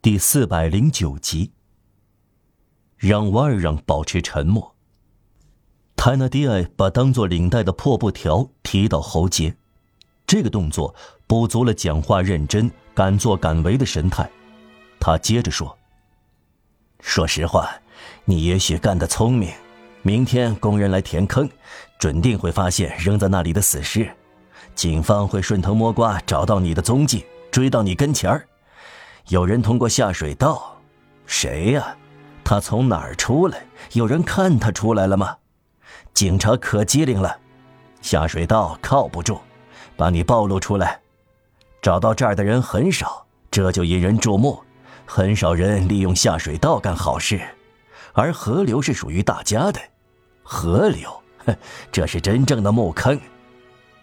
第四百零九集。让瓦尔让保持沉默。泰纳迪埃把当做领带的破布条提到喉结，这个动作补足了讲话认真、敢作敢为的神态。他接着说：“说实话，你也许干得聪明。明天工人来填坑，准定会发现扔在那里的死尸。警方会顺藤摸瓜找到你的踪迹，追到你跟前儿。”有人通过下水道，谁呀？他从哪儿出来？有人看他出来了吗？警察可机灵了，下水道靠不住，把你暴露出来。找到这儿的人很少，这就引人注目。很少人利用下水道干好事，而河流是属于大家的。河流，这是真正的墓坑。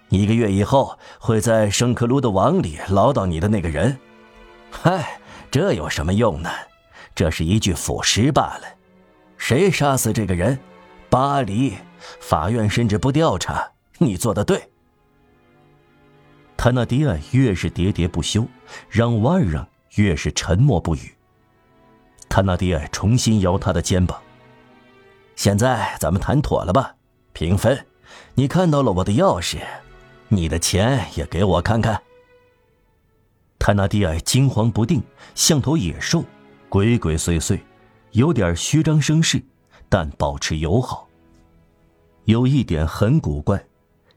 一个月以后，会在圣克鲁的网里捞到你的那个人。嗨，这有什么用呢？这是一具腐尸罢了。谁杀死这个人？巴黎法院甚至不调查。你做的对。坦纳迪埃越是喋喋不休，让瓦尔让越是沉默不语。坦纳迪埃重新摇他的肩膀。现在咱们谈妥了吧？平分。你看到了我的钥匙，你的钱也给我看看。泰纳蒂埃惊慌不定，像头野兽，鬼鬼祟祟，有点虚张声势，但保持友好。有一点很古怪，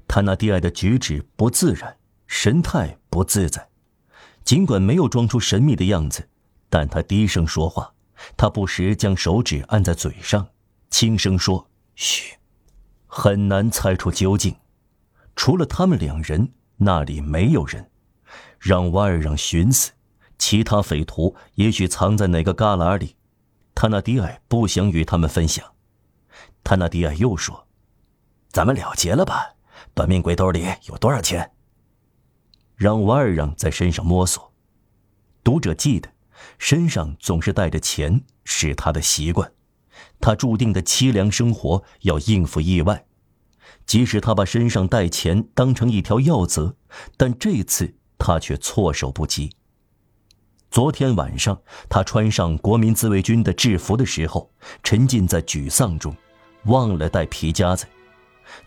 泰纳迪埃的举止不自然，神态不自在。尽管没有装出神秘的样子，但他低声说话，他不时将手指按在嘴上，轻声说：“嘘。”很难猜出究竟。除了他们两人，那里没有人。让瓦尔让寻死，其他匪徒也许藏在哪个旮旯里。塔纳迪埃不想与他们分享。塔纳迪埃又说：“咱们了结了吧？短命鬼兜里有多少钱？”让瓦尔让在身上摸索。读者记得，身上总是带着钱是他的习惯。他注定的凄凉生活要应付意外，即使他把身上带钱当成一条要则，但这次。他却措手不及。昨天晚上，他穿上国民自卫军的制服的时候，沉浸在沮丧中，忘了带皮夹子。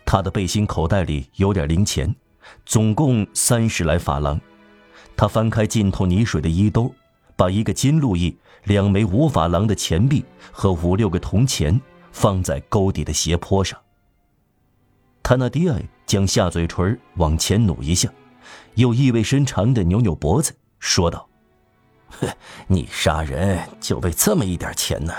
他的背心口袋里有点零钱，总共三十来法郎。他翻开浸透泥水的衣兜，把一个金路易、两枚五法郎的钱币和五六个铜钱放在沟底的斜坡上。塔纳迪埃将下嘴唇往前努一下。又意味深长的扭扭脖子，说道：“哼，你杀人就为这么一点钱呢？”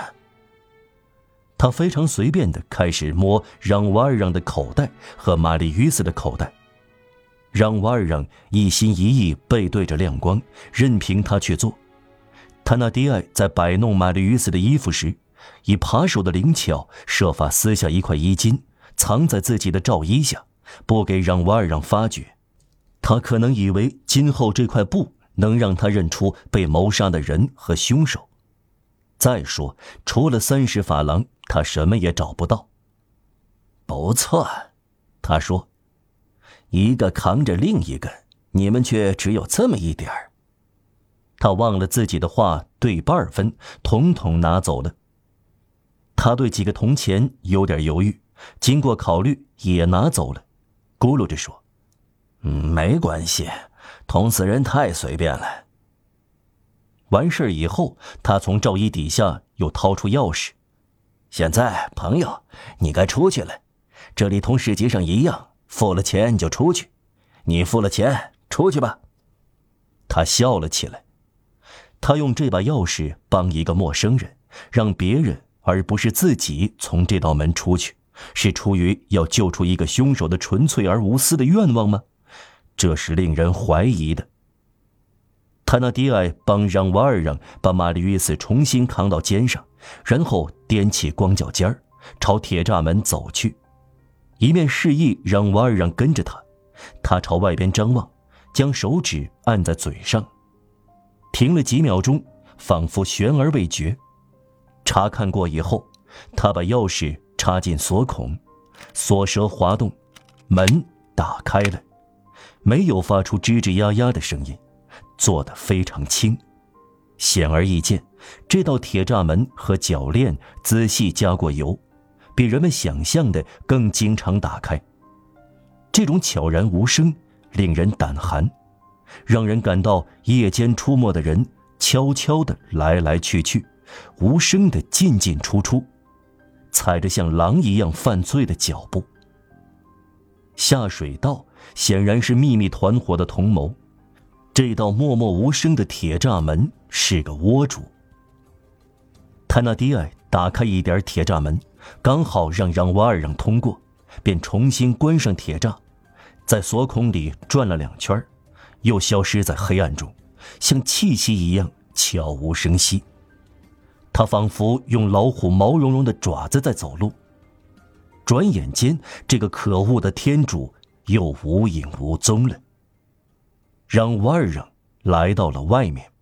他非常随便的开始摸让瓦尔让的口袋和玛丽于斯的口袋。让瓦尔让一心一意背对着亮光，任凭他去做。他那迪埃在摆弄玛丽于斯的衣服时，以扒手的灵巧，设法撕下一块衣襟，藏在自己的罩衣下，不给让瓦尔让发觉。他可能以为今后这块布能让他认出被谋杀的人和凶手。再说，除了三十法郎，他什么也找不到。不错，他说：“一个扛着另一个，你们却只有这么一点儿。”他忘了自己的话对半分，统统拿走了。他对几个铜钱有点犹豫，经过考虑也拿走了，咕噜着说。嗯，没关系，捅死人太随便了。完事以后，他从罩衣底下又掏出钥匙。现在，朋友，你该出去了。这里同市集上一样，付了钱就出去。你付了钱，出去吧。他笑了起来。他用这把钥匙帮一个陌生人，让别人而不是自己从这道门出去，是出于要救出一个凶手的纯粹而无私的愿望吗？这是令人怀疑的。塔纳迪埃帮让瓦尔让把玛丽约斯重新扛到肩上，然后踮起光脚尖儿，朝铁栅门走去，一面示意让瓦尔让跟着他。他朝外边张望，将手指按在嘴上，停了几秒钟，仿佛悬而未决。查看过以后，他把钥匙插进锁孔，锁舌滑动，门打开了。没有发出吱吱呀呀的声音，做得非常轻。显而易见，这道铁栅门和铰链仔细加过油，比人们想象的更经常打开。这种悄然无声，令人胆寒，让人感到夜间出没的人悄悄地来来去去，无声地进进出出，踩着像狼一样犯罪的脚步。下水道显然是秘密团伙的同谋。这道默默无声的铁栅门是个窝主。泰纳迪埃打开一点铁栅门，刚好让让瓦尔让通过，便重新关上铁栅，在锁孔里转了两圈，又消失在黑暗中，像气息一样悄无声息。他仿佛用老虎毛茸茸的爪子在走路。转眼间，这个可恶的天主又无影无踪了。让外人来到了外面。